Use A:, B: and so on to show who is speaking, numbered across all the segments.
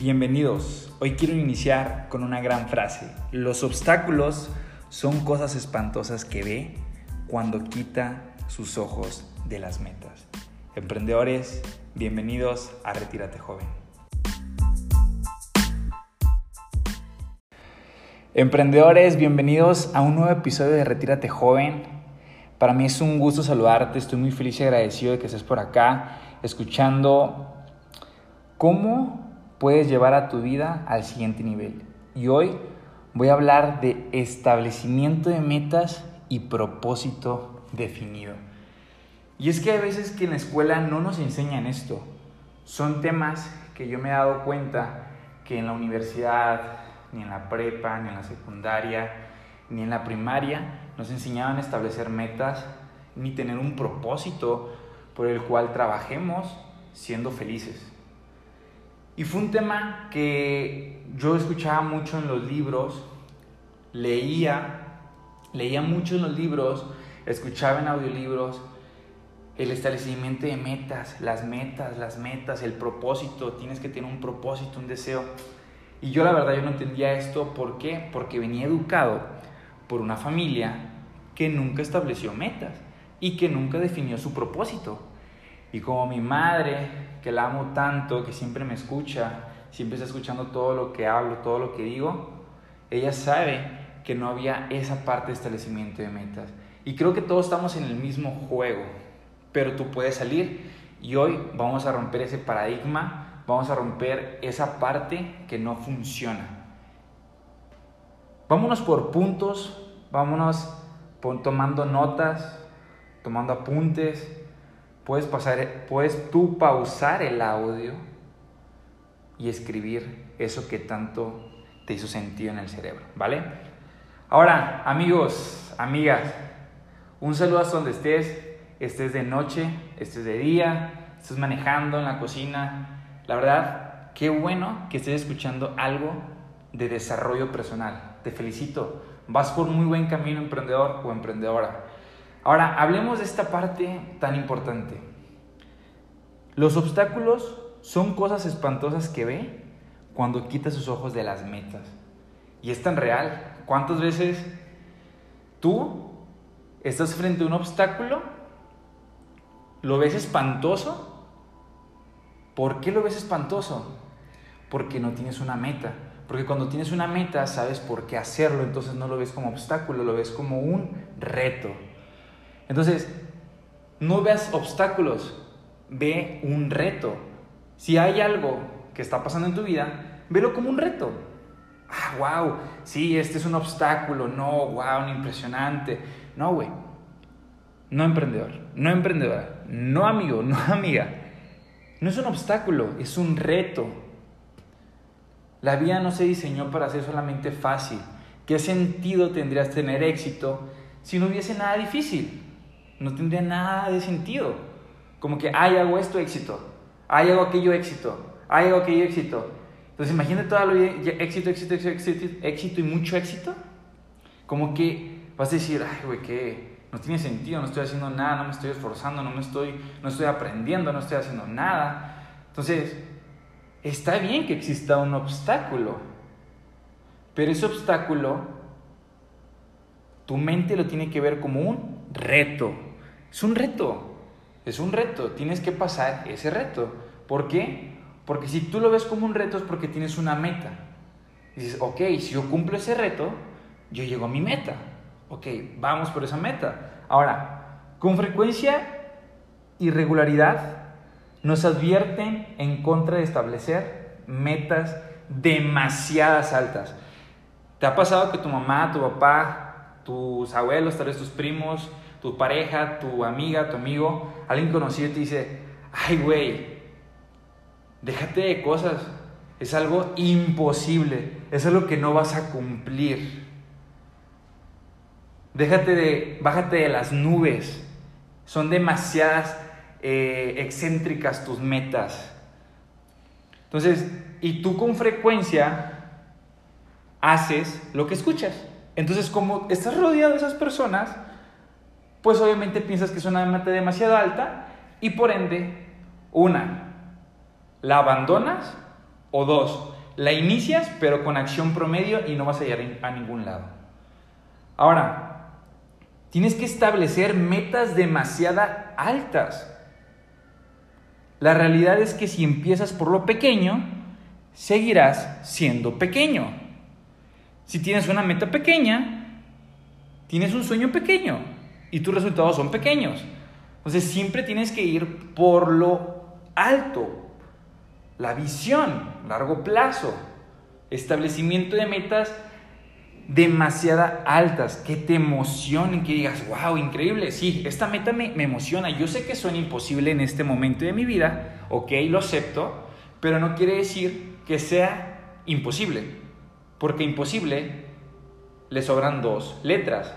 A: Bienvenidos. Hoy quiero iniciar con una gran frase. Los obstáculos son cosas espantosas que ve cuando quita sus ojos de las metas. Emprendedores, bienvenidos a Retírate Joven. Emprendedores, bienvenidos a un nuevo episodio de Retírate Joven. Para mí es un gusto saludarte, estoy muy feliz y agradecido de que estés por acá escuchando cómo puedes llevar a tu vida al siguiente nivel. Y hoy voy a hablar de establecimiento de metas y propósito definido. Y es que hay veces que en la escuela no nos enseñan esto. Son temas que yo me he dado cuenta que en la universidad, ni en la prepa, ni en la secundaria, ni en la primaria nos enseñaban establecer metas, ni tener un propósito por el cual trabajemos siendo felices. Y fue un tema que yo escuchaba mucho en los libros, leía, leía mucho en los libros, escuchaba en audiolibros el establecimiento de metas, las metas, las metas, el propósito, tienes que tener un propósito, un deseo. Y yo la verdad yo no entendía esto, ¿por qué? Porque venía educado por una familia que nunca estableció metas y que nunca definió su propósito. Y como mi madre, que la amo tanto, que siempre me escucha, siempre está escuchando todo lo que hablo, todo lo que digo, ella sabe que no había esa parte de establecimiento de metas. Y creo que todos estamos en el mismo juego, pero tú puedes salir y hoy vamos a romper ese paradigma, vamos a romper esa parte que no funciona. Vámonos por puntos, vámonos tomando notas, tomando apuntes, puedes, pasar, puedes tú pausar el audio y escribir eso que tanto te hizo sentido en el cerebro, ¿vale? Ahora, amigos, amigas, un saludo hasta donde estés, estés de noche, estés de día, estés manejando en la cocina. La verdad, qué bueno que estés escuchando algo de desarrollo personal. Te felicito. Vas por muy buen camino, emprendedor o emprendedora. Ahora, hablemos de esta parte tan importante. Los obstáculos son cosas espantosas que ve cuando quita sus ojos de las metas. Y es tan real. ¿Cuántas veces tú estás frente a un obstáculo? ¿Lo ves espantoso? ¿Por qué lo ves espantoso? Porque no tienes una meta. Porque cuando tienes una meta sabes por qué hacerlo, entonces no lo ves como obstáculo, lo ves como un reto. Entonces, no veas obstáculos, ve un reto. Si hay algo que está pasando en tu vida, velo como un reto. Ah, wow, sí, este es un obstáculo, no, wow, impresionante. No, güey. No emprendedor, no emprendedora, no amigo, no amiga. No es un obstáculo, es un reto. La vida no se diseñó para ser solamente fácil. ¿Qué sentido tendrías tener éxito si no hubiese nada difícil? No tendría nada de sentido. Como que, ay, hago esto, éxito. Ay, hago aquello, éxito. Ay, hago aquello, éxito. Entonces, imagínate todo lo éxito, éxito, éxito, éxito, éxito y mucho éxito. Como que vas a decir, ay, güey, que no tiene sentido, no estoy haciendo nada, no me estoy esforzando, no me estoy, no estoy aprendiendo, no estoy haciendo nada. Entonces, está bien que exista un obstáculo, pero ese obstáculo, tu mente lo tiene que ver como un reto. Es un reto, es un reto, tienes que pasar ese reto. ¿Por qué? Porque si tú lo ves como un reto es porque tienes una meta. dices, ok, si yo cumplo ese reto, yo llego a mi meta. Ok, vamos por esa meta. Ahora, con frecuencia y regularidad nos advierten en contra de establecer metas demasiadas altas. ¿Te ha pasado que tu mamá, tu papá, tus abuelos, tal vez tus primos, tu pareja, tu amiga, tu amigo, alguien conocido te dice, ay güey, déjate de cosas, es algo imposible, es algo que no vas a cumplir. Déjate de, bájate de las nubes, son demasiadas eh, excéntricas tus metas. Entonces, y tú con frecuencia haces lo que escuchas. Entonces, como estás rodeado de esas personas, pues obviamente piensas que es una meta demasiado alta y por ende, una, la abandonas O dos, la inicias pero con acción promedio y no vas a llegar a ningún lado. Ahora, tienes que establecer metas demasiado altas. La realidad es que si empiezas por lo pequeño, seguirás siendo pequeño. Si tienes una meta pequeña, tienes un sueño pequeño y tus resultados son pequeños. Entonces siempre tienes que ir por lo alto, la visión, largo plazo, establecimiento de metas demasiado altas, que te emocionen, que digas, wow, increíble, sí, esta meta me, me emociona, yo sé que son imposibles en este momento de mi vida, ok, lo acepto, pero no quiere decir que sea imposible, porque imposible le sobran dos letras.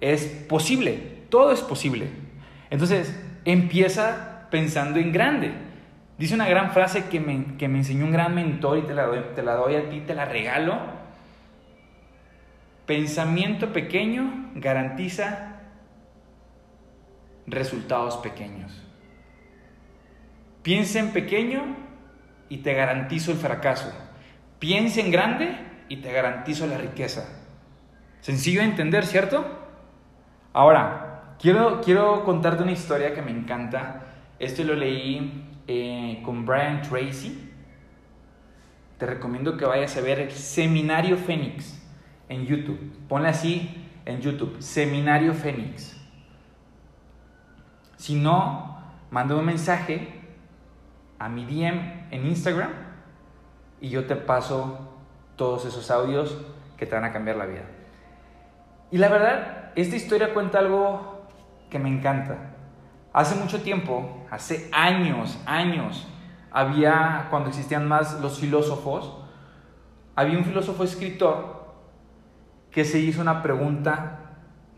A: Es posible, todo es posible. Entonces, empieza pensando en grande. Dice una gran frase que me, que me enseñó un gran mentor y te la, doy, te la doy a ti, te la regalo. Pensamiento pequeño garantiza resultados pequeños. Piensa en pequeño y te garantizo el fracaso. Piensa en grande y te garantizo la riqueza. Sencillo de entender, ¿cierto? Ahora, quiero, quiero contarte una historia que me encanta. Esto lo leí eh, con Brian Tracy. Te recomiendo que vayas a ver el Seminario Fénix en YouTube. Ponle así en YouTube, Seminario Fénix. Si no, manda un mensaje a mi DM en Instagram y yo te paso todos esos audios que te van a cambiar la vida. Y la verdad, esta historia cuenta algo que me encanta. Hace mucho tiempo, hace años, años, había, cuando existían más los filósofos, había un filósofo escritor que se hizo una pregunta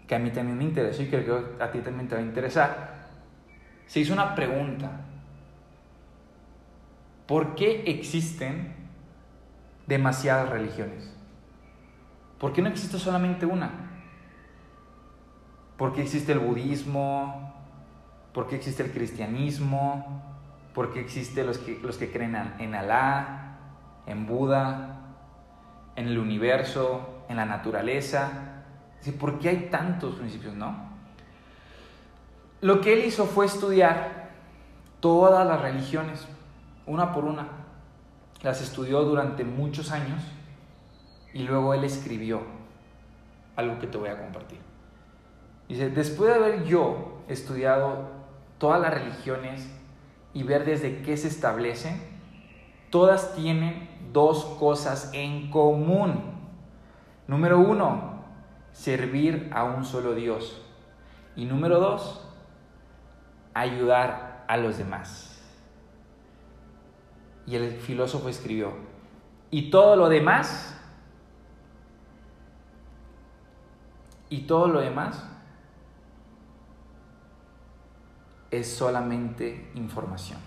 A: que a mí también me interesó y creo que a ti también te va a interesar. Se hizo una pregunta ¿Por qué existen demasiadas religiones? ¿Por qué no existe solamente una? ¿Por qué existe el budismo? ¿Por qué existe el cristianismo? ¿Por qué existen los que, los que creen en Alá, en Buda, en el universo, en la naturaleza? ¿Por qué hay tantos principios, no? Lo que él hizo fue estudiar todas las religiones una por una. Las estudió durante muchos años y luego él escribió algo que te voy a compartir. Dice, después de haber yo estudiado todas las religiones y ver desde qué se establecen, todas tienen dos cosas en común. Número uno, servir a un solo Dios. Y número dos, ayudar a los demás. Y el filósofo escribió, y todo lo demás, y todo lo demás es solamente información.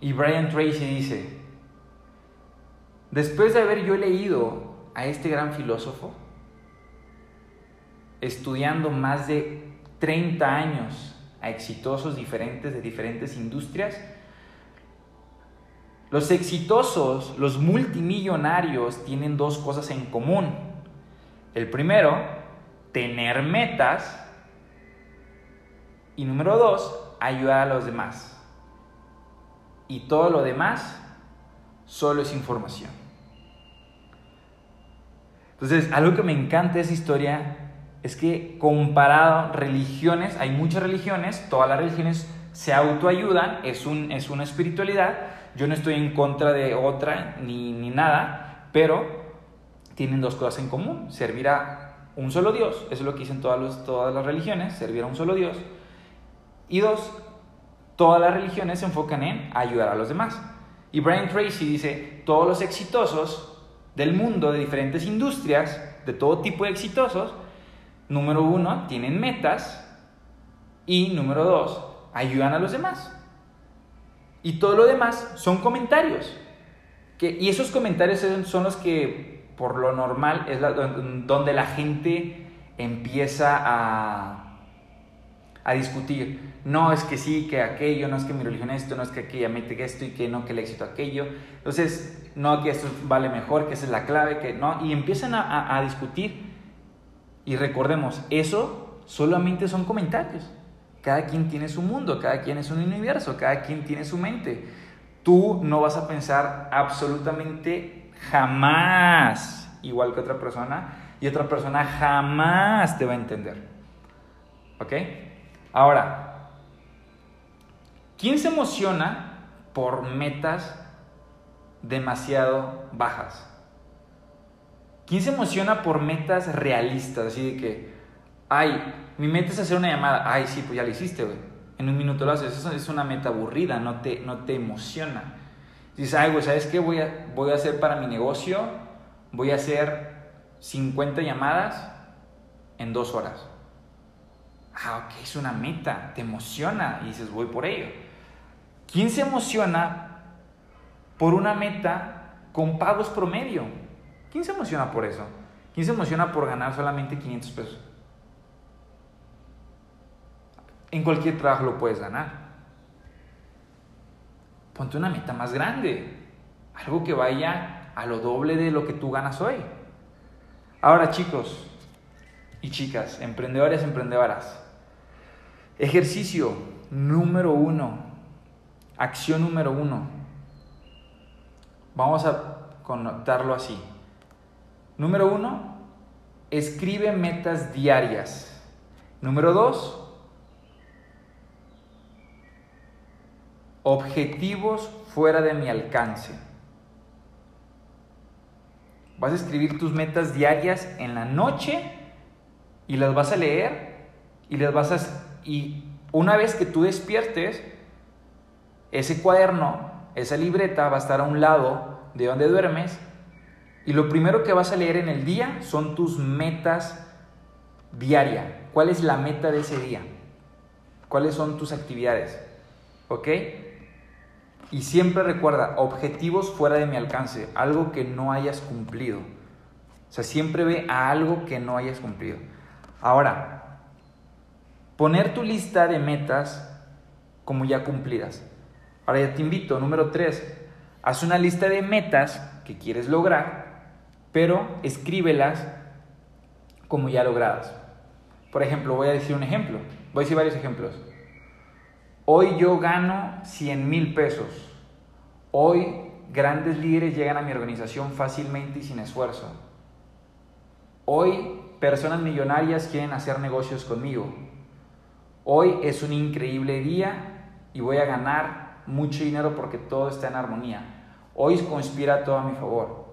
A: Y Brian Tracy dice, después de haber yo leído a este gran filósofo, estudiando más de 30 años a exitosos diferentes de diferentes industrias. Los exitosos, los multimillonarios, tienen dos cosas en común. El primero, tener metas. Y número dos, ayudar a los demás. Y todo lo demás solo es información. Entonces, algo que me encanta de esa historia es que comparado religiones, hay muchas religiones, todas las religiones se autoayudan, es, un, es una espiritualidad, yo no estoy en contra de otra ni, ni nada, pero tienen dos cosas en común, servir a un solo Dios, eso es lo que dicen todas, todas las religiones, servir a un solo Dios, y dos, todas las religiones se enfocan en ayudar a los demás. Y Brian Tracy dice, todos los exitosos del mundo, de diferentes industrias, de todo tipo de exitosos, número uno, tienen metas y número dos, ayudan a los demás. Y todo lo demás son comentarios. Y esos comentarios son los que, por lo normal, es donde la gente empieza a, a discutir. No es que sí, que aquello, no es que mi religión esto, no es que aquella mete esto y que no, que el éxito aquello. Entonces, no, que esto vale mejor, que esa es la clave, que no. Y empiezan a, a discutir. Y recordemos, eso solamente son comentarios. Cada quien tiene su mundo, cada quien es un universo, cada quien tiene su mente. Tú no vas a pensar absolutamente jamás igual que otra persona y otra persona jamás te va a entender. ¿Ok? Ahora, ¿quién se emociona por metas demasiado bajas? ¿Quién se emociona por metas realistas? Así de que, ay, mi meta es hacer una llamada. Ay, sí, pues ya lo hiciste, güey. En un minuto lo haces. Eso es una meta aburrida, no te, no te emociona. Dices, ay, güey, ¿sabes qué voy a, voy a hacer para mi negocio? Voy a hacer 50 llamadas en dos horas. Ah, ok, es una meta, te emociona y dices, voy por ello. ¿Quién se emociona por una meta con pagos promedio? ¿Quién se emociona por eso? ¿Quién se emociona por ganar solamente 500 pesos? En cualquier trabajo lo puedes ganar. Ponte una meta más grande, algo que vaya a lo doble de lo que tú ganas hoy. Ahora chicos y chicas, emprendedores, emprendedoras, ejercicio número uno, acción número uno. Vamos a connotarlo así. Número uno, escribe metas diarias. Número dos, objetivos fuera de mi alcance. Vas a escribir tus metas diarias en la noche y las vas a leer y las vas a y una vez que tú despiertes ese cuaderno, esa libreta va a estar a un lado de donde duermes y lo primero que vas a leer en el día son tus metas diarias. ¿Cuál es la meta de ese día? ¿Cuáles son tus actividades? ¿Ok? Y siempre recuerda, objetivos fuera de mi alcance, algo que no hayas cumplido. O sea, siempre ve a algo que no hayas cumplido. Ahora, poner tu lista de metas como ya cumplidas. Ahora ya te invito, número 3, haz una lista de metas que quieres lograr, pero escríbelas como ya logradas. Por ejemplo, voy a decir un ejemplo, voy a decir varios ejemplos. Hoy yo gano 100 mil pesos. Hoy grandes líderes llegan a mi organización fácilmente y sin esfuerzo. Hoy personas millonarias quieren hacer negocios conmigo. Hoy es un increíble día y voy a ganar mucho dinero porque todo está en armonía. Hoy conspira todo a mi favor.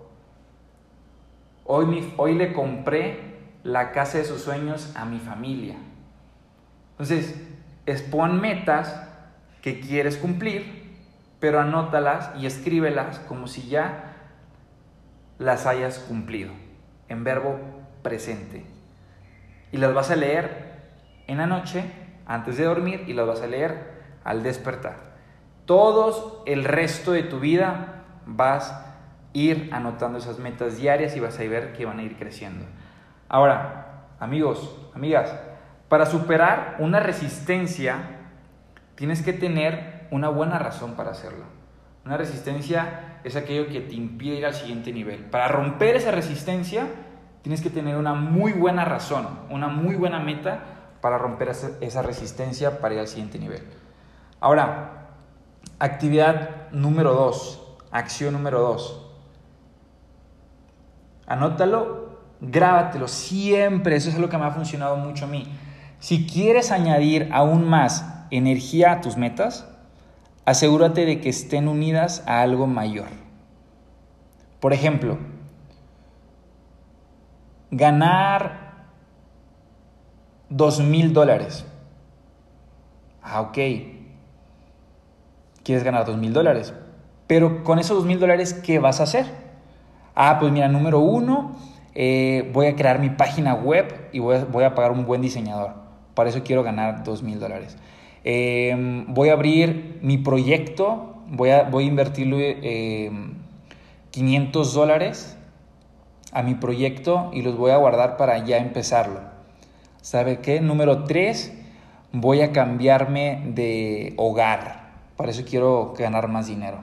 A: Hoy, hoy le compré la casa de sus sueños a mi familia. Entonces, expon metas que quieres cumplir, pero anótalas y escríbelas como si ya las hayas cumplido, en verbo presente. Y las vas a leer en la noche, antes de dormir, y las vas a leer al despertar. Todos el resto de tu vida vas a ir anotando esas metas diarias y vas a ver que van a ir creciendo. Ahora, amigos, amigas, para superar una resistencia, tienes que tener una buena razón para hacerlo. Una resistencia es aquello que te impide ir al siguiente nivel. Para romper esa resistencia, tienes que tener una muy buena razón, una muy buena meta para romper esa resistencia para ir al siguiente nivel. Ahora, actividad número dos, acción número dos. Anótalo, grábatelo siempre, eso es lo que me ha funcionado mucho a mí. Si quieres añadir aún más energía a tus metas, asegúrate de que estén unidas a algo mayor. Por ejemplo, ganar dos mil dólares. Ah, ok. Quieres ganar dos mil dólares. Pero con esos dos mil dólares, ¿qué vas a hacer? Ah, pues mira, número uno, eh, voy a crear mi página web y voy a, a pagar un buen diseñador. Para eso quiero ganar dos mil dólares. Em, voy a abrir mi proyecto, voy a, voy a invertirle 500 em, dólares a mi proyecto y los voy a guardar para ya empezarlo. ¿Sabe qué? Número 3, voy a cambiarme de hogar, para eso quiero ganar más dinero,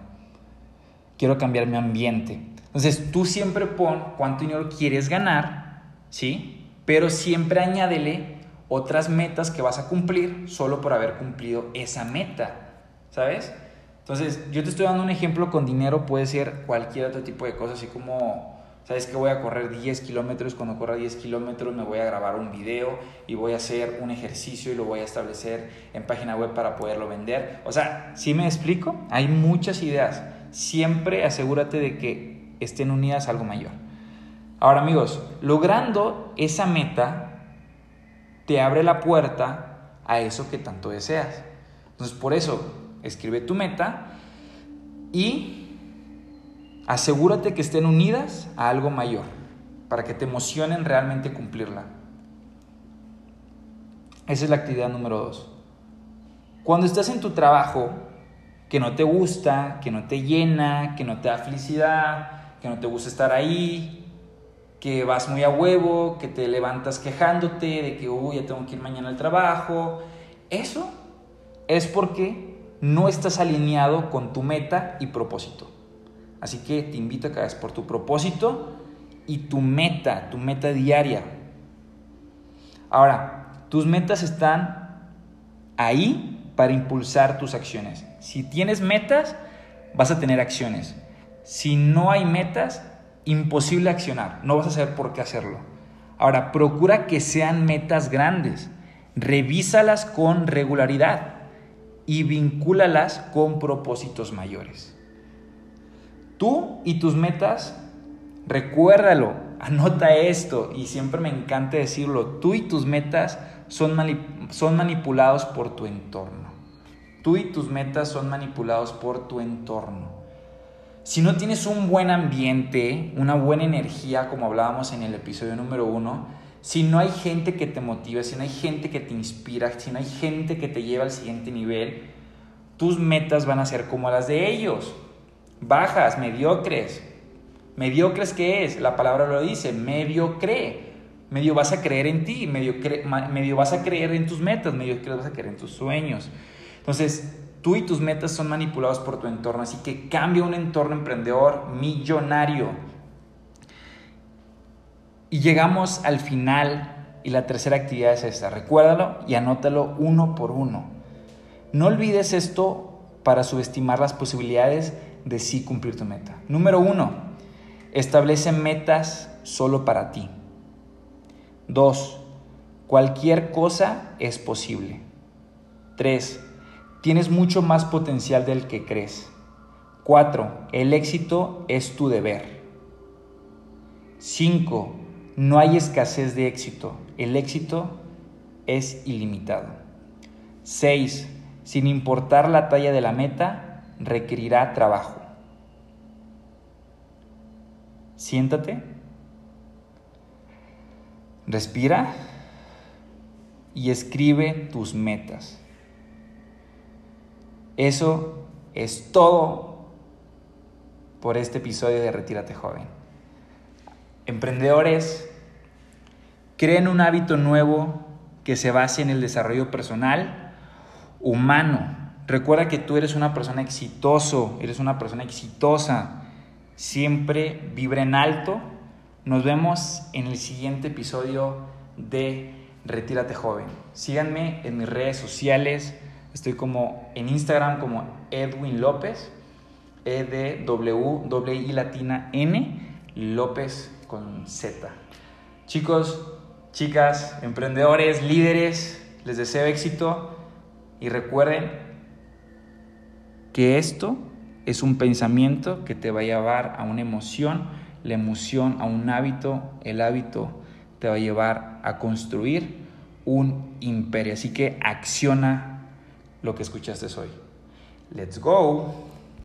A: quiero cambiar mi ambiente. Entonces tú siempre pon cuánto dinero quieres ganar, ¿sí? Pero siempre añádele otras metas que vas a cumplir solo por haber cumplido esa meta, ¿sabes? Entonces, yo te estoy dando un ejemplo con dinero, puede ser cualquier otro tipo de cosas, así como, ¿sabes que Voy a correr 10 kilómetros, cuando corra 10 kilómetros me voy a grabar un video y voy a hacer un ejercicio y lo voy a establecer en página web para poderlo vender. O sea, si me explico? Hay muchas ideas. Siempre asegúrate de que estén unidas a algo mayor. Ahora amigos, logrando esa meta te abre la puerta a eso que tanto deseas. Entonces, por eso, escribe tu meta y asegúrate que estén unidas a algo mayor, para que te emocionen realmente cumplirla. Esa es la actividad número dos. Cuando estás en tu trabajo, que no te gusta, que no te llena, que no te da felicidad, que no te gusta estar ahí, que vas muy a huevo, que te levantas quejándote de que, uy, ya tengo que ir mañana al trabajo. Eso es porque no estás alineado con tu meta y propósito. Así que te invito a que hagas por tu propósito y tu meta, tu meta diaria. Ahora, tus metas están ahí para impulsar tus acciones. Si tienes metas, vas a tener acciones. Si no hay metas, imposible accionar. No vas a saber por qué hacerlo. Ahora, procura que sean metas grandes. Revísalas con regularidad y vincúlalas con propósitos mayores. Tú y tus metas, recuérdalo, anota esto y siempre me encanta decirlo, tú y tus metas son, son manipulados por tu entorno. Tú y tus metas son manipulados por tu entorno. Si no tienes un buen ambiente, una buena energía, como hablábamos en el episodio número uno, si no hay gente que te motiva, si no hay gente que te inspira, si no hay gente que te lleva al siguiente nivel, tus metas van a ser como las de ellos. Bajas, mediocres. ¿Mediocres qué es? La palabra lo dice, mediocre. Medio vas a creer en ti, medio, medio vas a creer en tus metas, medio vas a creer en tus sueños. Entonces, tú y tus metas son manipulados por tu entorno, así que cambia un entorno emprendedor millonario y llegamos al final y la tercera actividad es esta. Recuérdalo y anótalo uno por uno. No olvides esto para subestimar las posibilidades de sí cumplir tu meta. Número uno, establece metas solo para ti. Dos, cualquier cosa es posible. Tres, tienes mucho más potencial del que crees. Cuatro, el éxito es tu deber. Cinco, no hay escasez de éxito. El éxito es ilimitado. 6. Sin importar la talla de la meta, requerirá trabajo. Siéntate. Respira y escribe tus metas. Eso es todo por este episodio de Retírate Joven. Emprendedores, creen un hábito nuevo que se base en el desarrollo personal, humano. Recuerda que tú eres una persona exitoso, eres una persona exitosa. Siempre vibra en alto. Nos vemos en el siguiente episodio de Retírate Joven. Síganme en mis redes sociales. Estoy como en Instagram como Edwin López, E D W I latina N López con Z. Chicos, chicas, emprendedores, líderes, les deseo éxito y recuerden que esto es un pensamiento que te va a llevar a una emoción, la emoción a un hábito, el hábito te va a llevar a construir un imperio. Así que acciona lo que escuchaste hoy. Let's go.